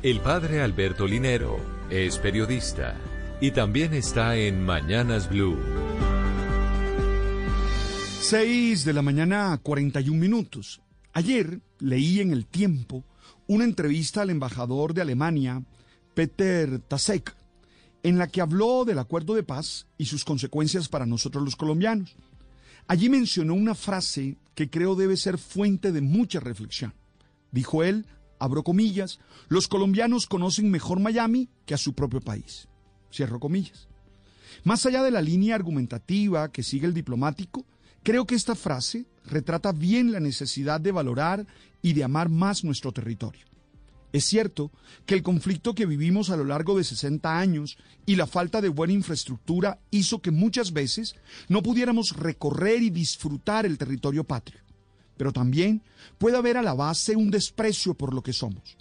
El padre Alberto Linero es periodista y también está en Mañanas Blue. 6 de la mañana, 41 minutos. Ayer leí en El Tiempo una entrevista al embajador de Alemania, Peter Tasek, en la que habló del acuerdo de paz y sus consecuencias para nosotros los colombianos. Allí mencionó una frase que creo debe ser fuente de mucha reflexión. Dijo él, abro comillas, los colombianos conocen mejor Miami que a su propio país. Cierro comillas. Más allá de la línea argumentativa que sigue el diplomático, creo que esta frase retrata bien la necesidad de valorar y de amar más nuestro territorio. Es cierto que el conflicto que vivimos a lo largo de 60 años y la falta de buena infraestructura hizo que muchas veces no pudiéramos recorrer y disfrutar el territorio patrio. Pero también puede haber a la base un desprecio por lo que somos.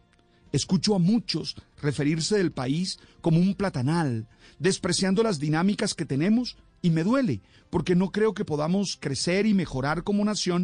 Escucho a muchos referirse del país como un platanal, despreciando las dinámicas que tenemos y me duele, porque no creo que podamos crecer y mejorar como nación.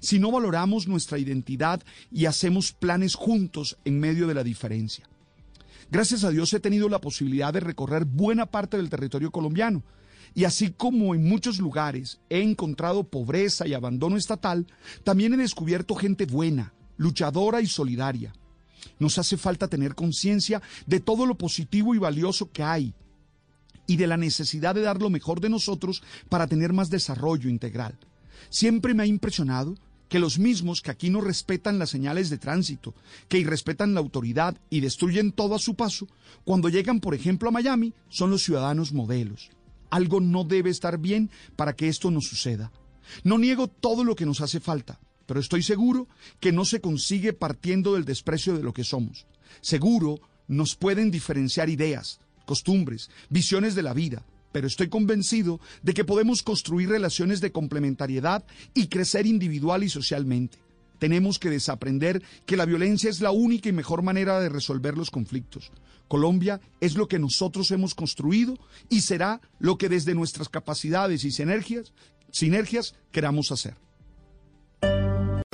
Si no valoramos nuestra identidad y hacemos planes juntos en medio de la diferencia. Gracias a Dios he tenido la posibilidad de recorrer buena parte del territorio colombiano. Y así como en muchos lugares he encontrado pobreza y abandono estatal, también he descubierto gente buena, luchadora y solidaria. Nos hace falta tener conciencia de todo lo positivo y valioso que hay y de la necesidad de dar lo mejor de nosotros para tener más desarrollo integral. Siempre me ha impresionado que los mismos que aquí no respetan las señales de tránsito, que irrespetan la autoridad y destruyen todo a su paso, cuando llegan, por ejemplo, a Miami, son los ciudadanos modelos. Algo no debe estar bien para que esto no suceda. No niego todo lo que nos hace falta, pero estoy seguro que no se consigue partiendo del desprecio de lo que somos. Seguro nos pueden diferenciar ideas, costumbres, visiones de la vida, pero estoy convencido de que podemos construir relaciones de complementariedad y crecer individual y socialmente. Tenemos que desaprender que la violencia es la única y mejor manera de resolver los conflictos. Colombia es lo que nosotros hemos construido y será lo que desde nuestras capacidades y sinergias, queramos hacer.